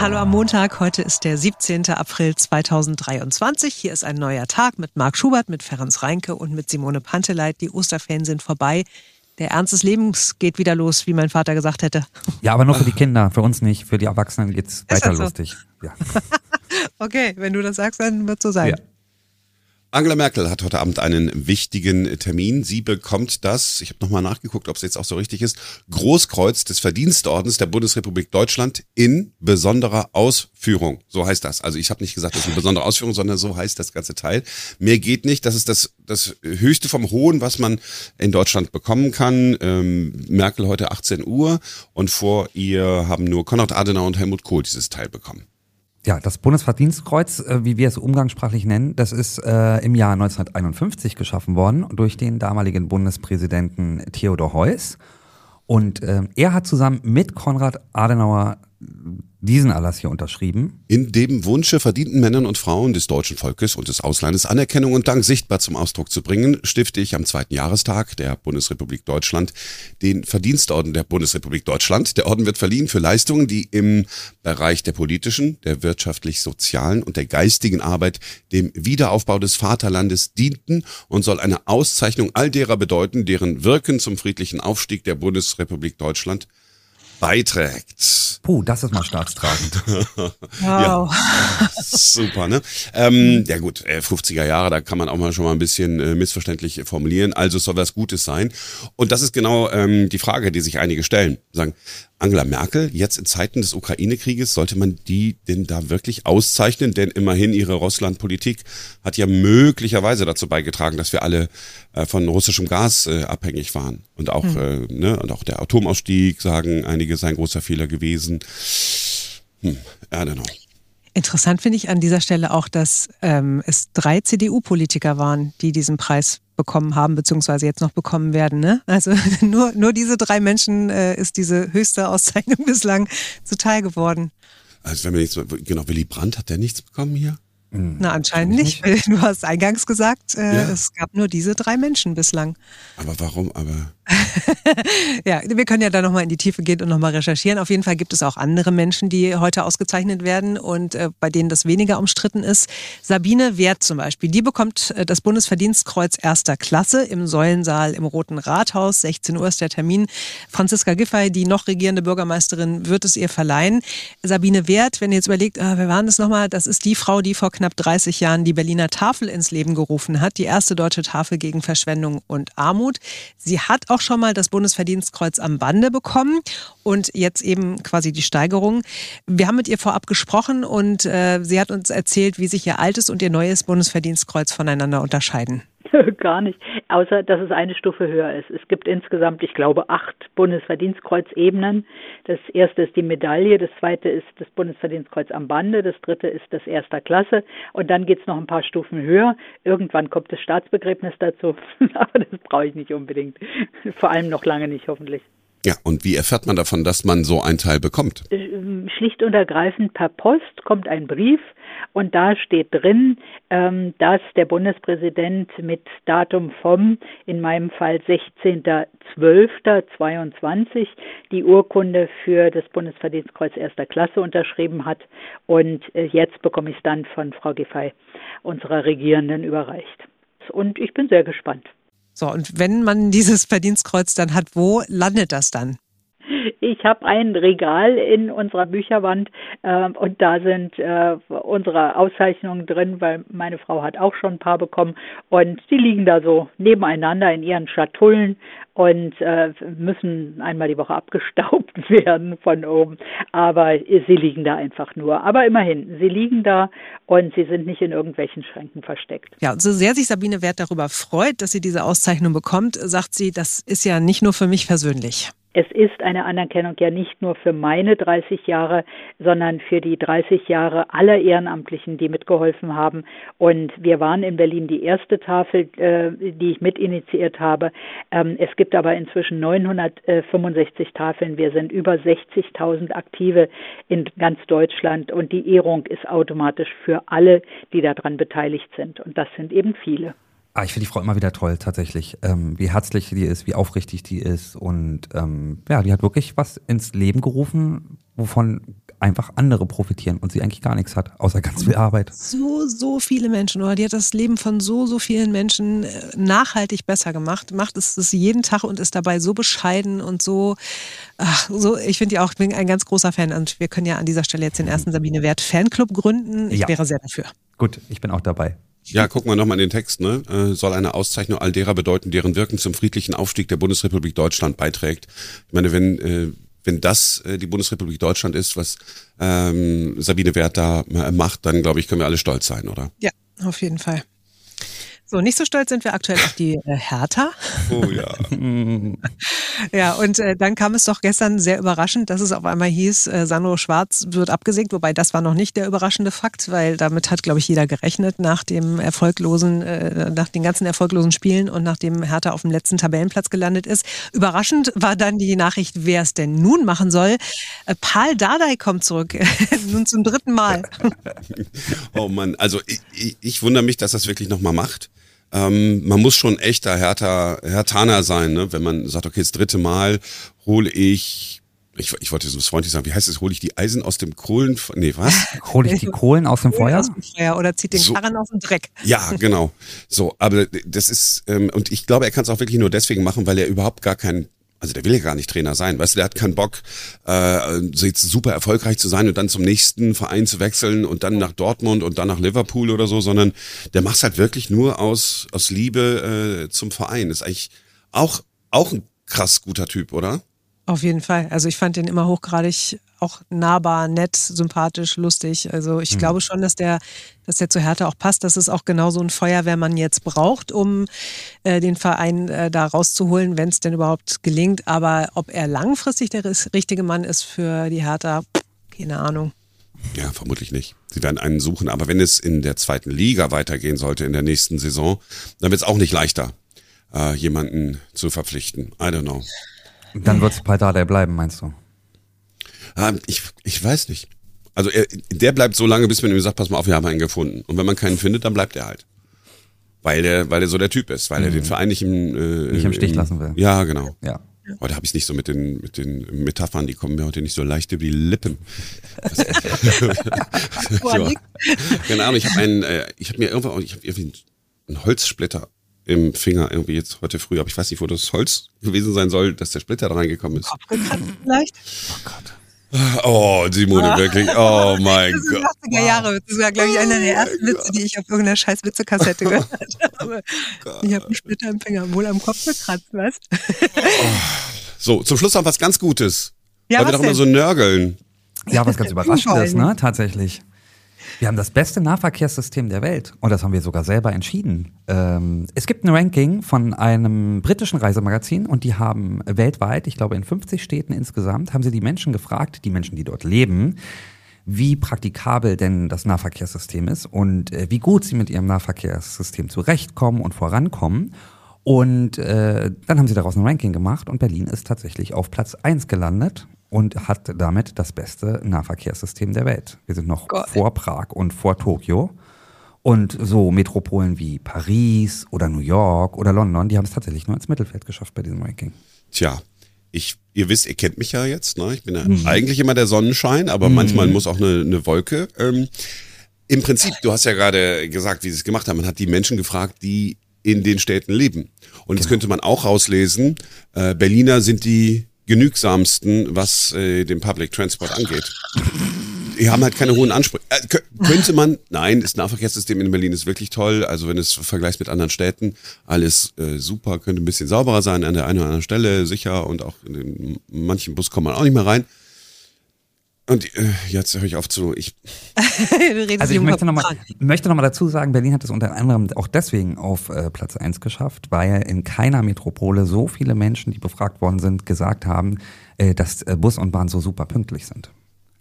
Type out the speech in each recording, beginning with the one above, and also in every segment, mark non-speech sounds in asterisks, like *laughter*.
Hallo am Montag, heute ist der 17. April 2023. Hier ist ein neuer Tag mit Marc Schubert, mit Ferenc Reinke und mit Simone Panteleit. Die Osterferien sind vorbei. Der Ernst des Lebens geht wieder los, wie mein Vater gesagt hätte. Ja, aber nur für die Kinder, für uns nicht. Für die Erwachsenen geht's weiter so? lustig. Ja. *laughs* okay, wenn du das sagst, dann wird so sein. Ja. Angela Merkel hat heute Abend einen wichtigen Termin. Sie bekommt das, ich habe nochmal nachgeguckt, ob es jetzt auch so richtig ist, Großkreuz des Verdienstordens der Bundesrepublik Deutschland in besonderer Ausführung. So heißt das. Also ich habe nicht gesagt, das ist eine besondere Ausführung, sondern so heißt das ganze Teil. Mehr geht nicht. Das ist das, das Höchste vom Hohen, was man in Deutschland bekommen kann. Ähm, Merkel heute 18 Uhr und vor ihr haben nur Konrad Adenauer und Helmut Kohl dieses Teil bekommen. Ja, das Bundesverdienstkreuz, äh, wie wir es umgangssprachlich nennen, das ist äh, im Jahr 1951 geschaffen worden durch den damaligen Bundespräsidenten Theodor Heuss. Und äh, er hat zusammen mit Konrad Adenauer diesen Erlass hier unterschrieben. In dem Wunsche, verdienten Männern und Frauen des deutschen Volkes und des Auslandes Anerkennung und Dank sichtbar zum Ausdruck zu bringen, stifte ich am zweiten Jahrestag der Bundesrepublik Deutschland den Verdienstorden der Bundesrepublik Deutschland. Der Orden wird verliehen für Leistungen, die im Bereich der politischen, der wirtschaftlich-sozialen und der geistigen Arbeit dem Wiederaufbau des Vaterlandes dienten und soll eine Auszeichnung all derer bedeuten, deren Wirken zum friedlichen Aufstieg der Bundesrepublik Deutschland beiträgt. Puh, das ist mal staatstragend. *laughs* wow. Ja, super, ne? Ähm, ja gut, 50er äh, Jahre, da kann man auch mal schon mal ein bisschen äh, missverständlich formulieren. Also soll was Gutes sein. Und das ist genau ähm, die Frage, die sich einige stellen. Sagen, Angela Merkel, jetzt in Zeiten des Ukraine-Krieges, sollte man die denn da wirklich auszeichnen? Denn immerhin ihre Russland-Politik hat ja möglicherweise dazu beigetragen, dass wir alle äh, von russischem Gas äh, abhängig waren. Und auch, hm. äh, ne, und auch der Atomausstieg, sagen einige, sei ein großer Fehler gewesen. Hm, I don't know. Interessant finde ich an dieser Stelle auch, dass ähm, es drei CDU-Politiker waren, die diesen Preis bekommen haben, beziehungsweise jetzt noch bekommen werden. Ne? Also *laughs* nur, nur diese drei Menschen äh, ist diese höchste Auszeichnung bislang zuteil geworden. Also wenn wir jetzt, genau, Willy Brandt hat der nichts bekommen hier? Hm. Na, anscheinend nicht. *laughs* Du hast eingangs gesagt, äh, ja. es gab nur diese drei Menschen bislang. Aber warum? Aber. *laughs* ja, wir können ja da nochmal in die Tiefe gehen und nochmal recherchieren. Auf jeden Fall gibt es auch andere Menschen, die heute ausgezeichnet werden und äh, bei denen das weniger umstritten ist. Sabine Wert zum Beispiel, die bekommt äh, das Bundesverdienstkreuz erster Klasse im Säulensaal im Roten Rathaus. 16 Uhr ist der Termin. Franziska Giffey, die noch regierende Bürgermeisterin, wird es ihr verleihen. Sabine Wert, wenn ihr jetzt überlegt, äh, wer waren das nochmal? Das ist die Frau, die vor knapp 30 Jahren die Berliner Tafel ins Leben gerufen hat, die erste deutsche Tafel gegen Verschwendung und Armut. Sie hat auch schon mal das Bundesverdienstkreuz am Bande bekommen und jetzt eben quasi die Steigerung. Wir haben mit ihr vorab gesprochen und äh, sie hat uns erzählt, wie sich ihr altes und ihr neues Bundesverdienstkreuz voneinander unterscheiden. *laughs* Gar nicht, außer dass es eine Stufe höher ist. Es gibt insgesamt, ich glaube, acht Bundesverdienstkreuzebenen. Das erste ist die Medaille, das zweite ist das Bundesverdienstkreuz am Bande, das dritte ist das erster Klasse und dann geht es noch ein paar Stufen höher. Irgendwann kommt das Staatsbegräbnis dazu, *laughs* aber das brauche ich nicht unbedingt. Vor allem noch lange nicht, hoffentlich. Ja, und wie erfährt man davon, dass man so ein Teil bekommt? Äh, schlicht und ergreifend per Post kommt ein Brief und da steht drin, ähm, dass der Bundespräsident mit Datum vom, in meinem Fall 16.12.22, die Urkunde für das Bundesverdienstkreuz erster Klasse unterschrieben hat. Und äh, jetzt bekomme ich es dann von Frau Giffey, unserer Regierenden, überreicht. Und ich bin sehr gespannt. So, und wenn man dieses Verdienstkreuz dann hat, wo landet das dann? Ich habe ein Regal in unserer Bücherwand äh, und da sind äh, unsere Auszeichnungen drin, weil meine Frau hat auch schon ein paar bekommen und die liegen da so nebeneinander in ihren Schatullen und äh, müssen einmal die Woche abgestaubt *laughs* werden von oben. Aber sie liegen da einfach nur. Aber immerhin, sie liegen da und sie sind nicht in irgendwelchen Schränken versteckt. Ja, so sehr sich Sabine Wert darüber freut, dass sie diese Auszeichnung bekommt, sagt sie, das ist ja nicht nur für mich persönlich. Es ist eine Anerkennung ja nicht nur für meine 30 Jahre, sondern für die 30 Jahre aller Ehrenamtlichen, die mitgeholfen haben. Und wir waren in Berlin die erste Tafel, äh, die ich mitinitiiert habe. Ähm, es gibt aber inzwischen 965 Tafeln. Wir sind über 60.000 Aktive in ganz Deutschland und die Ehrung ist automatisch für alle, die daran beteiligt sind. Und das sind eben viele. Ah, ich finde die Frau immer wieder toll, tatsächlich. Ähm, wie herzlich die ist, wie aufrichtig die ist. Und ähm, ja, die hat wirklich was ins Leben gerufen, wovon einfach andere profitieren und sie eigentlich gar nichts hat, außer ganz viel Arbeit. So, so viele Menschen, oder? Die hat das Leben von so, so vielen Menschen äh, nachhaltig besser gemacht, macht es das jeden Tag und ist dabei so bescheiden und so, ach, so, ich finde ja auch, ich bin ein ganz großer Fan und wir können ja an dieser Stelle jetzt den ersten Sabine Wert Fanclub gründen. Ich ja. wäre sehr dafür. Gut, ich bin auch dabei. Ja, gucken wir nochmal in den Text. Ne? Äh, soll eine Auszeichnung all derer bedeuten, deren Wirken zum friedlichen Aufstieg der Bundesrepublik Deutschland beiträgt. Ich meine, wenn äh, wenn das äh, die Bundesrepublik Deutschland ist, was ähm, Sabine Wert da macht, dann glaube ich, können wir alle stolz sein, oder? Ja, auf jeden Fall. So, nicht so stolz sind wir aktuell auf die äh, Hertha. Oh ja. *laughs* ja, und äh, dann kam es doch gestern sehr überraschend, dass es auf einmal hieß, äh, Sandro Schwarz wird abgesägt, wobei das war noch nicht der überraschende Fakt, weil damit hat, glaube ich, jeder gerechnet nach dem erfolglosen, äh, nach den ganzen erfolglosen Spielen und nachdem Hertha auf dem letzten Tabellenplatz gelandet ist. Überraschend war dann die Nachricht, wer es denn nun machen soll. Äh, Paul Dardai kommt zurück, *laughs* nun zum dritten Mal. *laughs* oh Mann, also ich, ich, ich wundere mich, dass das wirklich nochmal macht. Ähm, man muss schon echter härter, härtaner sein, ne? wenn man sagt, okay, das dritte Mal hole ich ich, ich wollte so freundlich sagen, wie heißt es, hole ich die Eisen aus dem Kohlen, nee, was? *laughs* hole ich die Kohlen aus dem Feuer? Aus dem Feuer oder zieht den so, Karren aus dem Dreck. Ja, genau. So, aber das ist, ähm, und ich glaube, er kann es auch wirklich nur deswegen machen, weil er überhaupt gar keinen also der will ja gar nicht Trainer sein, weißt du, der hat keinen Bock, äh, jetzt super erfolgreich zu sein und dann zum nächsten Verein zu wechseln und dann nach Dortmund und dann nach Liverpool oder so, sondern der macht's halt wirklich nur aus, aus Liebe äh, zum Verein. Ist eigentlich auch, auch ein krass guter Typ, oder? Auf jeden Fall. Also ich fand den immer hochgradig auch nahbar, nett, sympathisch, lustig. Also ich mhm. glaube schon, dass der, dass der zu Hertha auch passt. Das ist auch genau so ein Feuerwehrmann jetzt braucht, um äh, den Verein äh, da rauszuholen, wenn es denn überhaupt gelingt. Aber ob er langfristig der richtige Mann ist für die Hertha, keine Ahnung. Ja, vermutlich nicht. Sie werden einen suchen. Aber wenn es in der zweiten Liga weitergehen sollte in der nächsten Saison, dann wird es auch nicht leichter, äh, jemanden zu verpflichten. I don't know. Dann wird es bei Dardai bleiben, meinst du? Ah, ich, ich weiß nicht. Also er, der bleibt so lange, bis man ihm sagt, pass mal auf, wir haben einen gefunden. Und wenn man keinen findet, dann bleibt er halt. Weil der, weil er so der Typ ist, weil mhm. er den Verein nicht im, äh, nicht im Stich im, lassen will. Ja, genau. Ja. Heute habe ich es nicht so mit den, mit den Metaphern, die kommen mir heute nicht so leicht über die Lippen. *laughs* *laughs* so. Keine Ahnung, ich habe einen, äh, ich habe mir irgendwann, ich habe irgendwie einen Holzsplitter im Finger irgendwie jetzt heute früh, aber ich weiß nicht, wo das Holz gewesen sein soll, dass der Splitter da reingekommen ist. Kopfgekratzt vielleicht? Oh Gott. Oh, Simone, ah. wirklich. Oh mein das Gott. 80er Jahre. Das war, glaube ich, einer der oh ersten Witze, die ich auf irgendeiner scheiß Witzekassette *laughs* gehört habe. ich habe einen Splitter im Finger, wohl am Kopf gekratzt, was? Oh. So, zum Schluss noch was ganz Gutes. Ja, Weil wir doch immer so nörgeln. Ja, was ganz Überraschendes, ne? Tatsächlich. Wir haben das beste Nahverkehrssystem der Welt und das haben wir sogar selber entschieden. Ähm, es gibt ein Ranking von einem britischen Reisemagazin und die haben weltweit, ich glaube in 50 Städten insgesamt, haben sie die Menschen gefragt, die Menschen, die dort leben, wie praktikabel denn das Nahverkehrssystem ist und äh, wie gut sie mit ihrem Nahverkehrssystem zurechtkommen und vorankommen. Und äh, dann haben sie daraus ein Ranking gemacht und Berlin ist tatsächlich auf Platz 1 gelandet und hat damit das beste Nahverkehrssystem der Welt. Wir sind noch Gott. vor Prag und vor Tokio. Und so Metropolen wie Paris oder New York oder London, die haben es tatsächlich nur ins Mittelfeld geschafft bei diesem Ranking. Tja, ich, ihr wisst, ihr kennt mich ja jetzt, ne? Ich bin ja mhm. eigentlich immer der Sonnenschein, aber mhm. manchmal muss auch eine, eine Wolke. Ähm, Im Prinzip, du hast ja gerade gesagt, wie sie es gemacht haben. Man hat die Menschen gefragt, die in den Städten leben. Und genau. jetzt könnte man auch rauslesen, äh, Berliner sind die genügsamsten, was äh, den Public Transport angeht. Die haben halt keine hohen Ansprüche. Äh, könnte man, nein, das Nahverkehrssystem in Berlin ist wirklich toll. Also wenn es vergleichst mit anderen Städten, alles äh, super, könnte ein bisschen sauberer sein an der einen oder anderen Stelle, sicher und auch in manchen Bus kommt man auch nicht mehr rein. Und äh, jetzt höre ich auf zu. Ich *laughs* also ich möchte nochmal möchte noch mal dazu sagen, Berlin hat es unter anderem auch deswegen auf äh, Platz eins geschafft, weil in keiner Metropole so viele Menschen, die befragt worden sind, gesagt haben, äh, dass äh, Bus und Bahn so super pünktlich sind.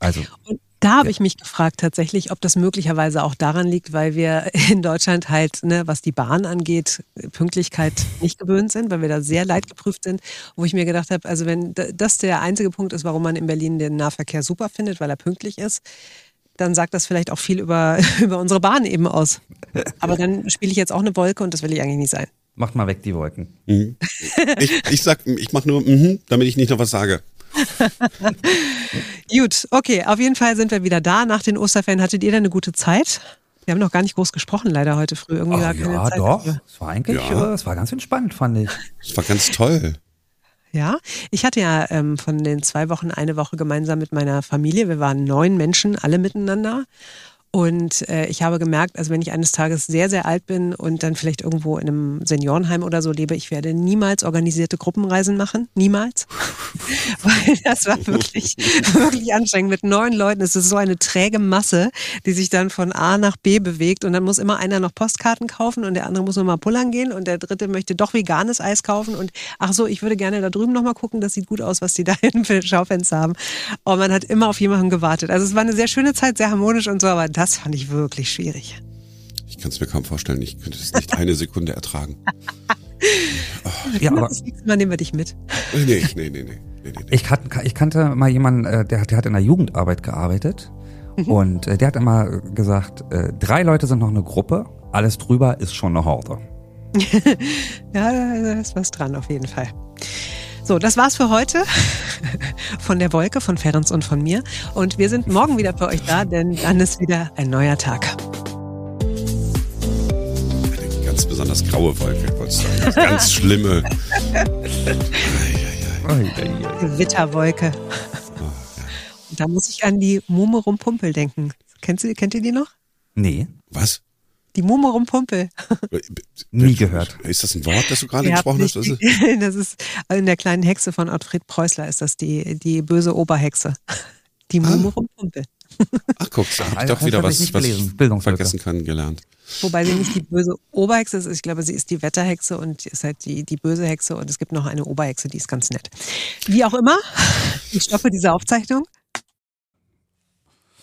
Also. Und da habe ja. ich mich gefragt tatsächlich, ob das möglicherweise auch daran liegt, weil wir *laughs* in Deutschland halt, ne, was die Bahn angeht, Pünktlichkeit nicht gewöhnt sind, weil wir da sehr leidgeprüft sind. Wo ich mir gedacht habe, also wenn das der einzige Punkt ist, warum man in Berlin den Nahverkehr super findet, weil er pünktlich ist, dann sagt das vielleicht auch viel über, *laughs* über unsere Bahn eben aus. Aber dann spiele ich jetzt auch eine Wolke und das will ich eigentlich nicht sein. Macht mal weg die Wolken. Mhm. Ich, ich sag, ich mache nur, mhm, damit ich nicht noch was sage. *laughs* Gut, okay, auf jeden Fall sind wir wieder da. Nach den Osterferien hattet ihr denn eine gute Zeit? Wir haben noch gar nicht groß gesprochen, leider heute früh. Irgendwie Ach, ja, Zeit doch. Es war eigentlich, Ja. äh, es war ganz entspannt, fand ich. Das war ganz toll. Ja, ich hatte ja ähm, von den zwei Wochen eine Woche gemeinsam mit meiner Familie. Wir waren neun Menschen, alle miteinander. Und äh, ich habe gemerkt, also wenn ich eines Tages sehr, sehr alt bin und dann vielleicht irgendwo in einem Seniorenheim oder so lebe, ich werde niemals organisierte Gruppenreisen machen. Niemals. *laughs* Weil das war wirklich, wirklich anstrengend. Mit neun Leuten Es ist so eine träge Masse, die sich dann von A nach B bewegt. Und dann muss immer einer noch Postkarten kaufen und der andere muss nochmal pullern gehen und der dritte möchte doch veganes Eis kaufen. Und ach so, ich würde gerne da drüben nochmal gucken, das sieht gut aus, was die *laughs* da hinten für Schaufenster haben. Und man hat immer auf jemanden gewartet. Also es war eine sehr schöne Zeit, sehr harmonisch und so, aber das fand ich wirklich schwierig. Ich kann es mir kaum vorstellen. Ich könnte das nicht eine Sekunde ertragen. *laughs* Ja, aber das nächste Mal nehmen wir dich mit. Nee, nee, nee, nee, nee, nee, ich, kan ich kannte mal jemanden, äh, der, hat- der hat in der Jugendarbeit gearbeitet. Und äh, der hat immer gesagt, äh, drei Leute sind noch eine Gruppe, alles drüber ist schon eine Horde. *laughs* Ja, da ist was dran auf jeden Fall. So, das war's für heute *laughs* von der Wolke, von Ferenc und von mir. Und wir sind morgen wieder für euch da, denn dann ist wieder ein neuer Tag. Eine ganz besonders graue Wolke, wollte ich sagen. Ganz schlimme. *laughs* Gewitterwolke. Und da muss ich an die Mume Rumpumpel denken. Kennt ihr, kennt ihr die noch? Nee, Was? Die Mume Rumpumpel. nie gehört. Ist das ein Wort, das du gerade Ihr gesprochen hast? nicht *laughs* Das ist in der kleinen Hexe von Ottfried Preußler ist das die, die böse Oberhexe. Die Mume Rumpumpel. *laughs* Ach, guck, da hab ich doch wieder was, was gelesen. ich vergessen kann, gelernt. Wobei sie nicht die böse Oberhexe ist. Ich glaube, sie ist die Wetterhexe und ist halt die, die böse Hexe. Und es gibt noch eine Oberhexe, die ist ganz nett. Wie auch immer, ich stoppe diese Aufzeichnung.